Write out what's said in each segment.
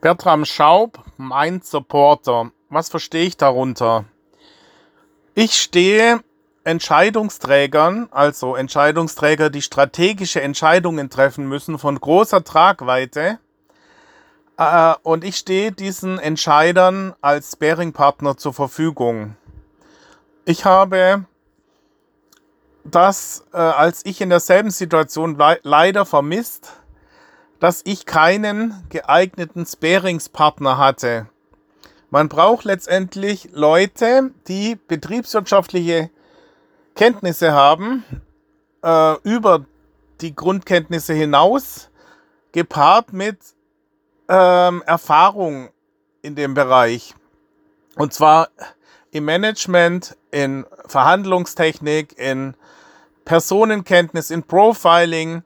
Bertram Schaub, mein Supporter. Was verstehe ich darunter? Ich stehe Entscheidungsträgern, also Entscheidungsträger, die strategische Entscheidungen treffen müssen von großer Tragweite. Äh, und ich stehe diesen Entscheidern als Sparing-Partner zur Verfügung. Ich habe das, äh, als ich in derselben Situation le leider vermisst, dass ich keinen geeigneten Sparingspartner hatte. Man braucht letztendlich Leute, die betriebswirtschaftliche Kenntnisse haben, äh, über die Grundkenntnisse hinaus, gepaart mit ähm, Erfahrung in dem Bereich. Und zwar im Management, in Verhandlungstechnik, in Personenkenntnis, in Profiling.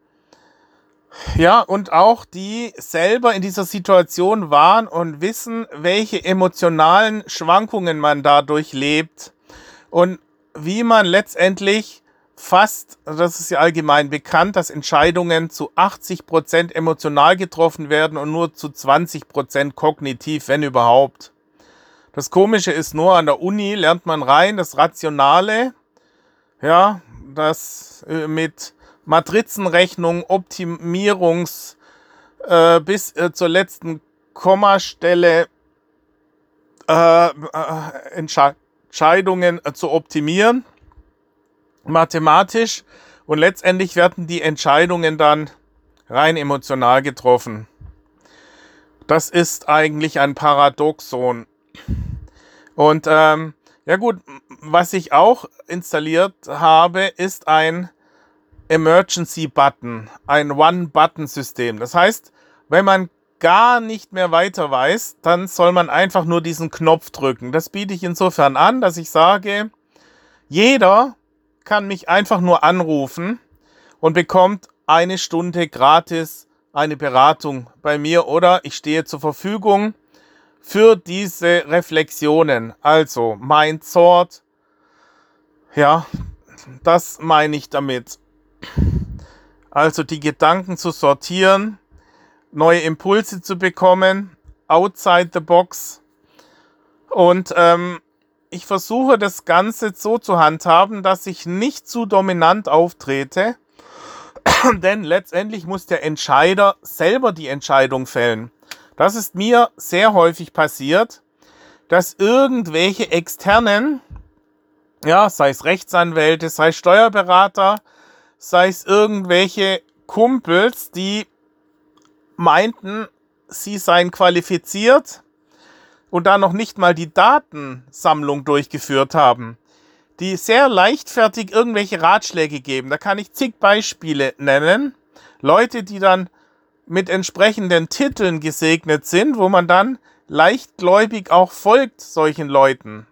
Ja, und auch die selber in dieser Situation waren und wissen, welche emotionalen Schwankungen man dadurch lebt und wie man letztendlich fast, das ist ja allgemein bekannt, dass Entscheidungen zu 80 Prozent emotional getroffen werden und nur zu 20 Prozent kognitiv, wenn überhaupt. Das Komische ist nur, an der Uni lernt man rein das Rationale, ja, das äh, mit Matrizenrechnung, Optimierungs äh, bis äh, zur letzten Kommastelle äh, äh, Entscheidungen äh, zu optimieren, mathematisch, und letztendlich werden die Entscheidungen dann rein emotional getroffen. Das ist eigentlich ein Paradoxon. Und ähm, ja gut, was ich auch installiert habe, ist ein Emergency Button, ein One-Button-System. Das heißt, wenn man gar nicht mehr weiter weiß, dann soll man einfach nur diesen Knopf drücken. Das biete ich insofern an, dass ich sage, jeder kann mich einfach nur anrufen und bekommt eine Stunde gratis eine Beratung bei mir oder ich stehe zur Verfügung für diese Reflexionen. Also mein Sort, ja, das meine ich damit. Also die Gedanken zu sortieren, neue Impulse zu bekommen, outside the box. Und ähm, ich versuche das Ganze so zu handhaben, dass ich nicht zu dominant auftrete, denn letztendlich muss der Entscheider selber die Entscheidung fällen. Das ist mir sehr häufig passiert, dass irgendwelche externen, ja, sei es Rechtsanwälte, sei es Steuerberater, sei es irgendwelche Kumpels, die meinten, sie seien qualifiziert und da noch nicht mal die Datensammlung durchgeführt haben, die sehr leichtfertig irgendwelche Ratschläge geben. Da kann ich zig Beispiele nennen. Leute, die dann mit entsprechenden Titeln gesegnet sind, wo man dann leichtgläubig auch folgt solchen Leuten.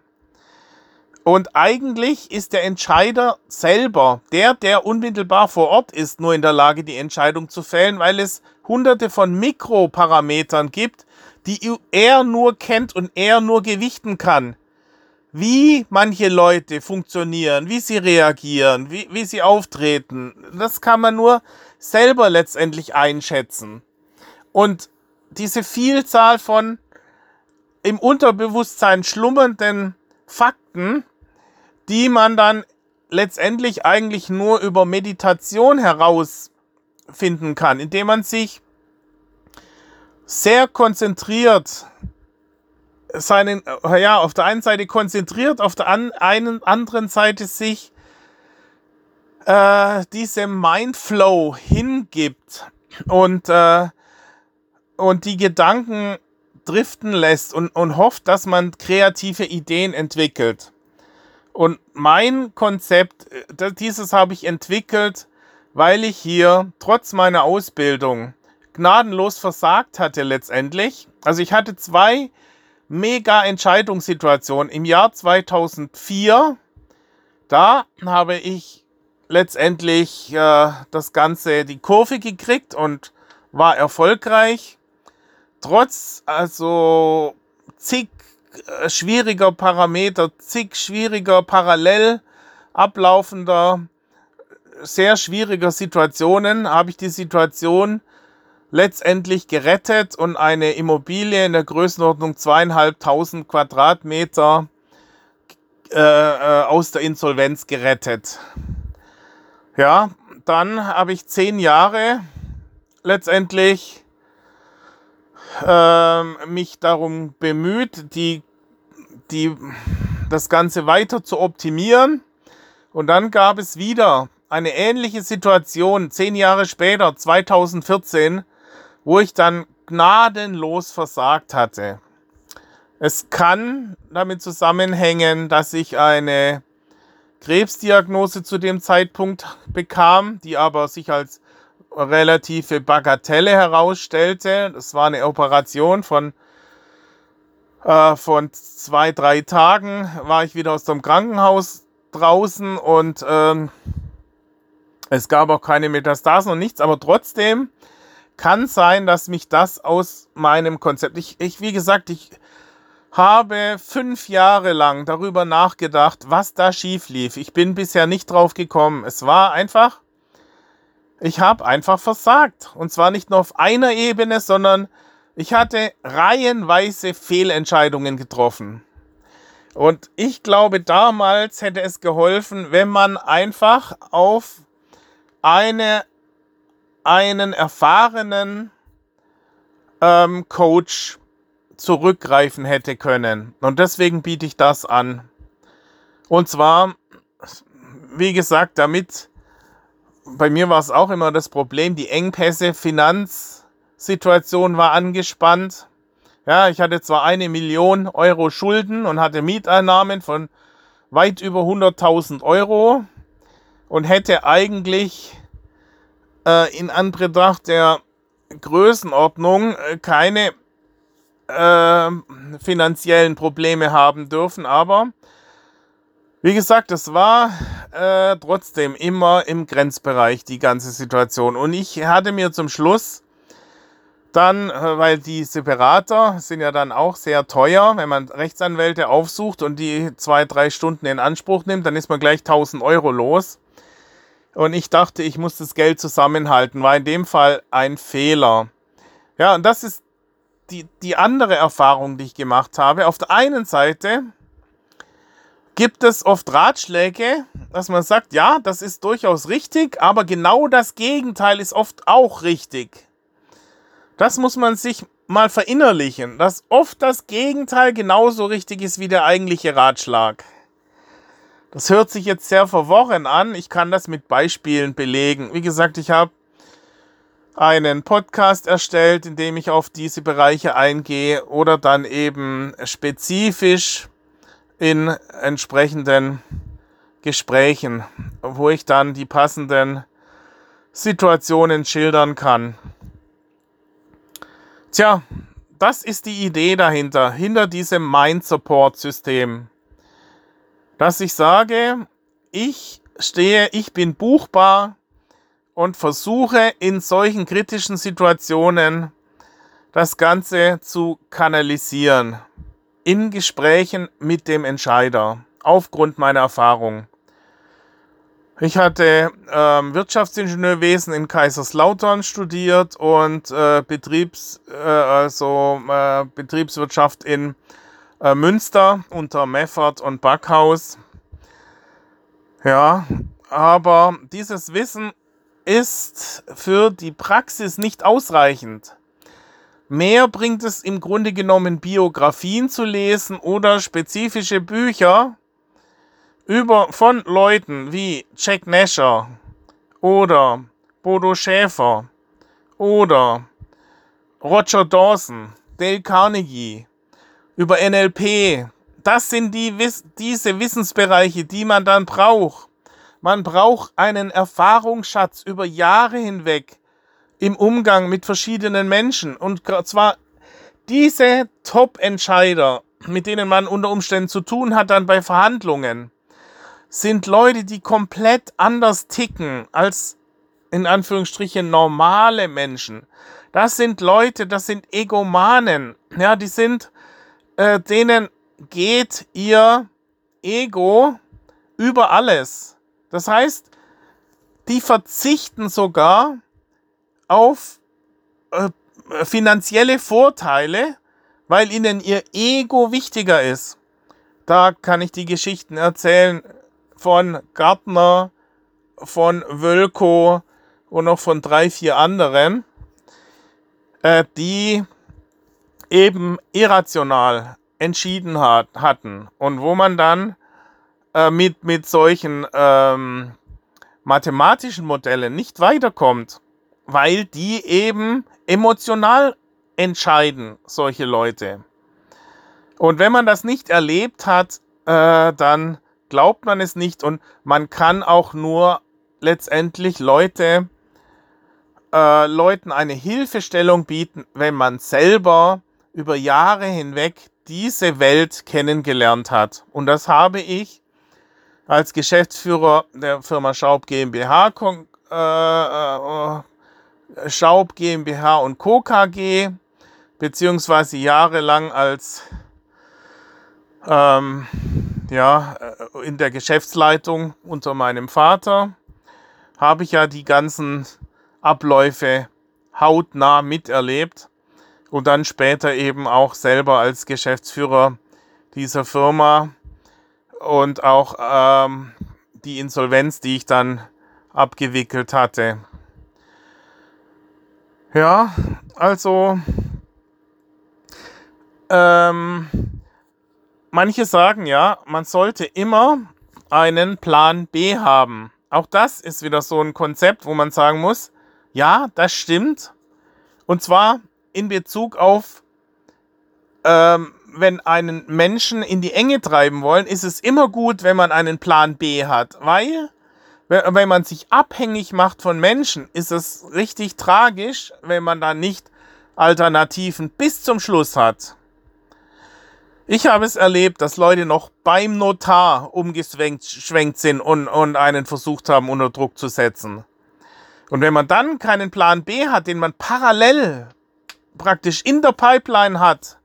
Und eigentlich ist der Entscheider selber, der, der unmittelbar vor Ort ist, nur in der Lage, die Entscheidung zu fällen, weil es hunderte von Mikroparametern gibt, die er nur kennt und er nur gewichten kann. Wie manche Leute funktionieren, wie sie reagieren, wie, wie sie auftreten, das kann man nur selber letztendlich einschätzen. Und diese Vielzahl von im Unterbewusstsein schlummernden Fakten, die man dann letztendlich eigentlich nur über Meditation herausfinden kann, indem man sich sehr konzentriert seinen, ja, auf der einen Seite konzentriert, auf der an, einen anderen Seite sich äh, diesem Mindflow hingibt und, äh, und die Gedanken driften lässt und, und hofft, dass man kreative Ideen entwickelt. Und mein Konzept, äh, dieses habe ich entwickelt, weil ich hier trotz meiner Ausbildung gnadenlos versagt hatte letztendlich. Also ich hatte zwei mega Entscheidungssituationen im Jahr 2004. Da habe ich letztendlich äh, das Ganze die Kurve gekriegt und war erfolgreich. Trotz also zig schwieriger Parameter, zig schwieriger parallel ablaufender, sehr schwieriger Situationen habe ich die Situation letztendlich gerettet und eine Immobilie in der Größenordnung zweieinhalbtausend Quadratmeter äh, äh, aus der Insolvenz gerettet. Ja, dann habe ich zehn Jahre letztendlich äh, mich darum bemüht, die, die, das Ganze weiter zu optimieren. Und dann gab es wieder eine ähnliche Situation, zehn Jahre später, 2014, wo ich dann gnadenlos versagt hatte. Es kann damit zusammenhängen, dass ich eine Krebsdiagnose zu dem Zeitpunkt bekam, die aber sich als relative Bagatelle herausstellte. Das war eine Operation von, äh, von zwei, drei Tagen, war ich wieder aus dem Krankenhaus draußen und ähm, es gab auch keine Metastasen und nichts, aber trotzdem kann sein, dass mich das aus meinem Konzept, ich, ich wie gesagt, ich habe fünf Jahre lang darüber nachgedacht, was da schief lief. Ich bin bisher nicht drauf gekommen. Es war einfach, ich habe einfach versagt. Und zwar nicht nur auf einer Ebene, sondern ich hatte reihenweise Fehlentscheidungen getroffen. Und ich glaube, damals hätte es geholfen, wenn man einfach auf eine, einen erfahrenen ähm, Coach zurückgreifen hätte können. Und deswegen biete ich das an. Und zwar, wie gesagt, damit, bei mir war es auch immer das Problem, die Engpässe, Finanzsituation war angespannt. Ja, ich hatte zwar eine Million Euro Schulden und hatte Mieteinnahmen von weit über 100.000 Euro und hätte eigentlich äh, in Anbetracht der Größenordnung äh, keine äh, finanziellen Probleme haben dürfen. Aber wie gesagt, es war äh, trotzdem immer im Grenzbereich die ganze Situation. Und ich hatte mir zum Schluss dann, äh, weil die Separator sind ja dann auch sehr teuer, wenn man Rechtsanwälte aufsucht und die zwei, drei Stunden in Anspruch nimmt, dann ist man gleich 1000 Euro los. Und ich dachte, ich muss das Geld zusammenhalten, war in dem Fall ein Fehler. Ja, und das ist die, die andere Erfahrung, die ich gemacht habe. Auf der einen Seite gibt es oft Ratschläge, dass man sagt, ja, das ist durchaus richtig, aber genau das Gegenteil ist oft auch richtig. Das muss man sich mal verinnerlichen, dass oft das Gegenteil genauso richtig ist wie der eigentliche Ratschlag. Das hört sich jetzt sehr verworren an. Ich kann das mit Beispielen belegen. Wie gesagt, ich habe einen Podcast erstellt, in dem ich auf diese Bereiche eingehe oder dann eben spezifisch in entsprechenden Gesprächen, wo ich dann die passenden Situationen schildern kann. Tja, das ist die Idee dahinter, hinter diesem Mind Support System. Dass ich sage, ich stehe, ich bin buchbar, und versuche in solchen kritischen Situationen das Ganze zu kanalisieren. In Gesprächen mit dem Entscheider, aufgrund meiner Erfahrung. Ich hatte ähm, Wirtschaftsingenieurwesen in Kaiserslautern studiert und äh, Betriebs, äh, also, äh, Betriebswirtschaft in äh, Münster unter Meffert und Backhaus. Ja, aber dieses Wissen ist für die Praxis nicht ausreichend. Mehr bringt es im Grunde genommen Biografien zu lesen oder spezifische Bücher über, von Leuten wie Jack Nasher oder Bodo Schäfer oder Roger Dawson, Dale Carnegie über NLP. Das sind die, diese Wissensbereiche, die man dann braucht, man braucht einen Erfahrungsschatz über Jahre hinweg im Umgang mit verschiedenen Menschen. Und zwar diese Top-Entscheider, mit denen man unter Umständen zu tun hat dann bei Verhandlungen, sind Leute, die komplett anders ticken als in Anführungsstrichen normale Menschen. Das sind Leute, das sind Egomanen. Ja, die sind, äh, denen geht ihr Ego über alles. Das heißt, die verzichten sogar auf äh, finanzielle Vorteile, weil ihnen ihr Ego wichtiger ist. Da kann ich die Geschichten erzählen von Gartner, von Wölko und noch von drei, vier anderen, äh, die eben irrational entschieden hat, hatten und wo man dann äh, mit, mit solchen ähm, mathematischen Modellen nicht weiterkommt, weil die eben emotional entscheiden, solche Leute. Und wenn man das nicht erlebt hat, äh, dann glaubt man es nicht und man kann auch nur letztendlich Leute, äh, Leuten eine Hilfestellung bieten, wenn man selber über Jahre hinweg diese Welt kennengelernt hat. Und das habe ich als Geschäftsführer der Firma Schaub GmbH, äh, äh, Schaub GmbH und Co. KG, beziehungsweise jahrelang als ähm, ja, äh, in der Geschäftsleitung unter meinem Vater, habe ich ja die ganzen Abläufe hautnah miterlebt und dann später eben auch selber als Geschäftsführer dieser Firma und auch ähm, die Insolvenz, die ich dann abgewickelt hatte. Ja, also ähm, manche sagen ja, man sollte immer einen Plan B haben. Auch das ist wieder so ein Konzept, wo man sagen muss, ja, das stimmt. Und zwar in Bezug auf, ähm, wenn einen Menschen in die Enge treiben wollen, ist es immer gut, wenn man einen Plan B hat, weil wenn man sich abhängig macht von Menschen, ist es richtig tragisch, wenn man da nicht Alternativen bis zum Schluss hat. Ich habe es erlebt, dass Leute noch beim Notar umgeschwenkt sind und, und einen versucht haben, unter Druck zu setzen. Und wenn man dann keinen Plan B hat, den man parallel praktisch in der Pipeline hat,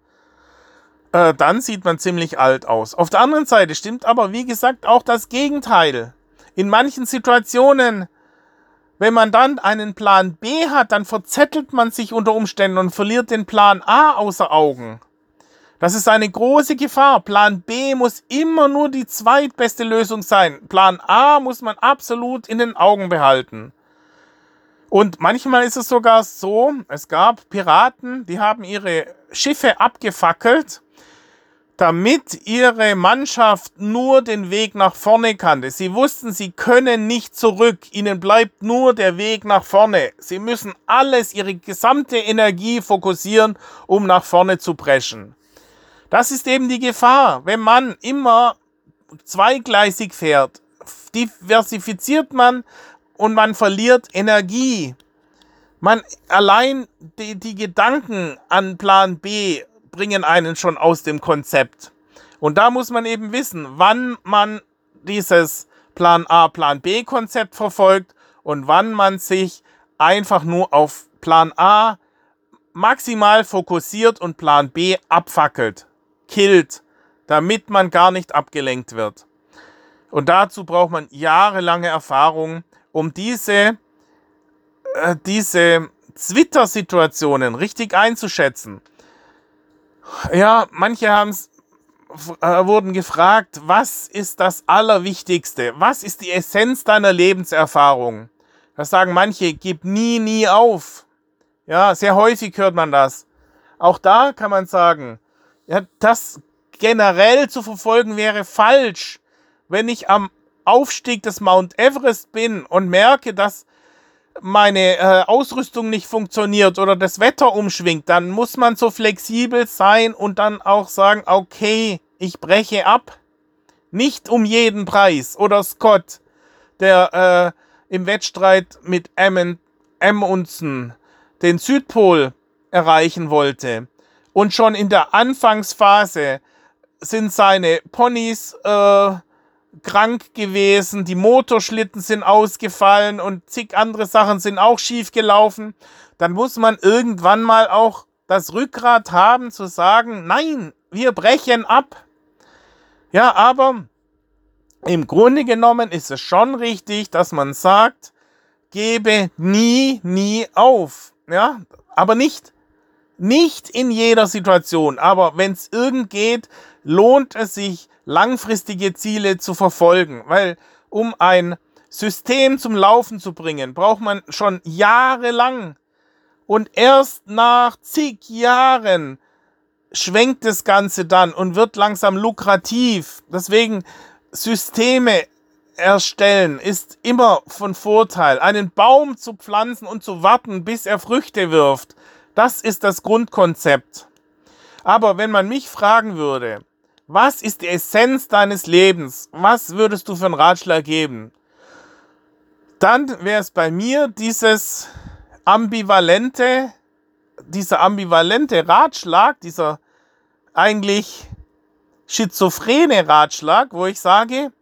äh, dann sieht man ziemlich alt aus. Auf der anderen Seite stimmt aber, wie gesagt, auch das Gegenteil. In manchen Situationen, wenn man dann einen Plan B hat, dann verzettelt man sich unter Umständen und verliert den Plan A außer Augen. Das ist eine große Gefahr. Plan B muss immer nur die zweitbeste Lösung sein. Plan A muss man absolut in den Augen behalten. Und manchmal ist es sogar so, es gab Piraten, die haben ihre Schiffe abgefackelt, damit ihre Mannschaft nur den Weg nach vorne kannte. Sie wussten, sie können nicht zurück. Ihnen bleibt nur der Weg nach vorne. Sie müssen alles, ihre gesamte Energie fokussieren, um nach vorne zu preschen. Das ist eben die Gefahr, wenn man immer zweigleisig fährt. Diversifiziert man und man verliert Energie. Man allein die, die Gedanken an Plan B bringen einen schon aus dem Konzept. Und da muss man eben wissen, wann man dieses Plan A, Plan B Konzept verfolgt und wann man sich einfach nur auf Plan A maximal fokussiert und Plan B abfackelt killt, damit man gar nicht abgelenkt wird. Und dazu braucht man jahrelange Erfahrung, um diese, äh, diese Twitter-Situationen richtig einzuschätzen. Ja, manche haben's, äh, wurden gefragt, was ist das Allerwichtigste? Was ist die Essenz deiner Lebenserfahrung? Da sagen manche, gib nie, nie auf. Ja, sehr häufig hört man das. Auch da kann man sagen, ja, das generell zu verfolgen wäre falsch. Wenn ich am Aufstieg des Mount Everest bin und merke, dass meine äh, Ausrüstung nicht funktioniert oder das Wetter umschwingt, dann muss man so flexibel sein und dann auch sagen, okay, ich breche ab. Nicht um jeden Preis. Oder Scott, der äh, im Wettstreit mit Amundsen den Südpol erreichen wollte. Und schon in der Anfangsphase sind seine Ponys äh, krank gewesen, die Motorschlitten sind ausgefallen und zig andere Sachen sind auch schief gelaufen. Dann muss man irgendwann mal auch das Rückgrat haben zu sagen, nein, wir brechen ab. Ja, aber im Grunde genommen ist es schon richtig, dass man sagt, gebe nie, nie auf. Ja, Aber nicht, nicht in jeder Situation. Aber wenn es irgend geht, lohnt es sich, langfristige Ziele zu verfolgen. Weil um ein System zum Laufen zu bringen, braucht man schon jahrelang. Und erst nach zig Jahren schwenkt das Ganze dann und wird langsam lukrativ. Deswegen Systeme erstellen ist immer von Vorteil. Einen Baum zu pflanzen und zu warten, bis er Früchte wirft, das ist das Grundkonzept. Aber wenn man mich fragen würde, was ist die Essenz deines Lebens? Was würdest du für einen Ratschlag geben? Dann wäre es bei mir dieses ambivalente, dieser ambivalente Ratschlag, dieser eigentlich schizophrene Ratschlag, wo ich sage,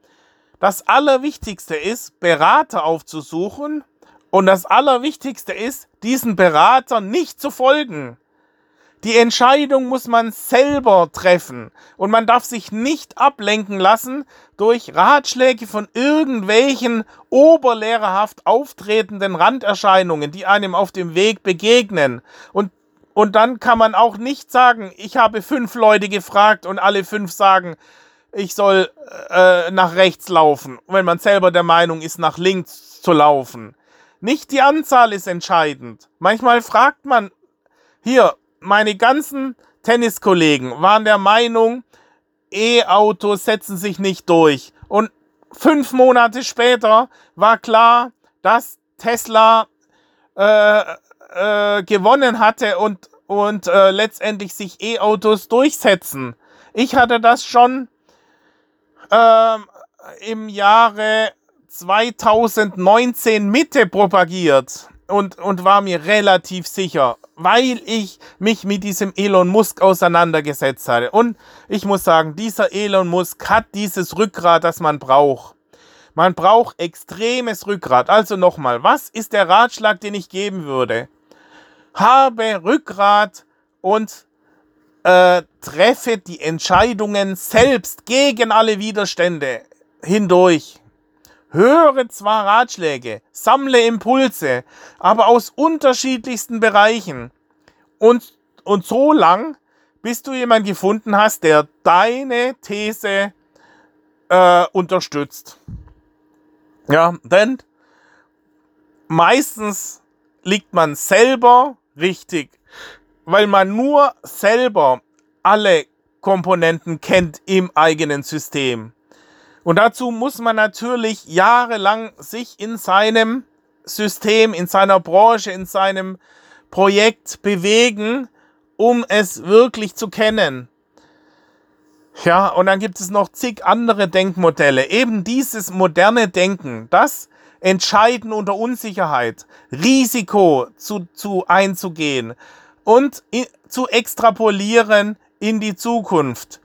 das Allerwichtigste ist, Berater aufzusuchen und das Allerwichtigste ist, diesen Berater nicht zu folgen. Die Entscheidung muss man selber treffen und man darf sich nicht ablenken lassen durch Ratschläge von irgendwelchen oberlehrerhaft auftretenden Randerscheinungen, die einem auf dem Weg begegnen. Und, und dann kann man auch nicht sagen, ich habe fünf Leute gefragt und alle fünf sagen, ich soll äh, nach rechts laufen, wenn man selber der Meinung ist, nach links zu laufen. Nicht die Anzahl ist entscheidend. Manchmal fragt man, hier, meine ganzen Tenniskollegen waren der Meinung, E-Autos setzen sich nicht durch. Und fünf Monate später war klar, dass Tesla äh, äh, gewonnen hatte und, und äh, letztendlich sich E-Autos durchsetzen. Ich hatte das schon ähm, im Jahre 2019 Mitte propagiert und, und war mir relativ sicher, weil ich mich mit diesem Elon Musk auseinandergesetzt hatte. Und ich muss sagen, dieser Elon Musk hat dieses Rückgrat, das man braucht. Man braucht extremes Rückgrat. Also nochmal, was ist der Ratschlag, den ich geben würde? Habe Rückgrat und äh, treffe die Entscheidungen selbst gegen alle Widerstände hindurch. Höre zwar Ratschläge, sammle Impulse, aber aus unterschiedlichsten Bereichen. Und, und so lang, bis du jemanden gefunden hast, der deine These äh, unterstützt. Ja, denn meistens liegt man selber richtig weil man nur selber alle Komponenten kennt im eigenen System. Und dazu muss man natürlich jahrelang sich in seinem System, in seiner Branche, in seinem Projekt bewegen, um es wirklich zu kennen. Ja, und dann gibt es noch zig andere Denkmodelle. Eben dieses moderne Denken, das Entscheiden unter Unsicherheit, Risiko zu, zu einzugehen, und zu extrapolieren in die Zukunft.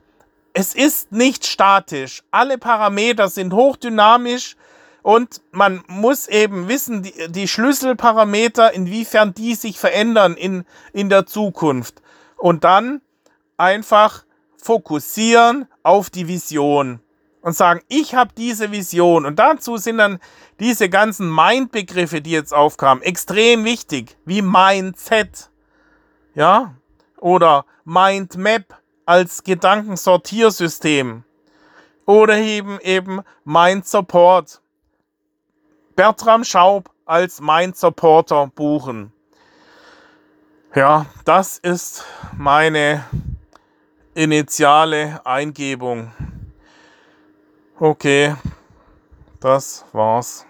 Es ist nicht statisch. Alle Parameter sind hochdynamisch und man muss eben wissen, die, die Schlüsselparameter, inwiefern die sich verändern in, in der Zukunft. Und dann einfach fokussieren auf die Vision und sagen, ich habe diese Vision. Und dazu sind dann diese ganzen Mind-Begriffe, die jetzt aufkamen, extrem wichtig, wie Mindset ja, oder Mindmap als Gedankensortiersystem oder eben eben Mind Support. Bertram Schaub als Mind Supporter buchen. Ja, das ist meine initiale Eingebung. Okay, das war's.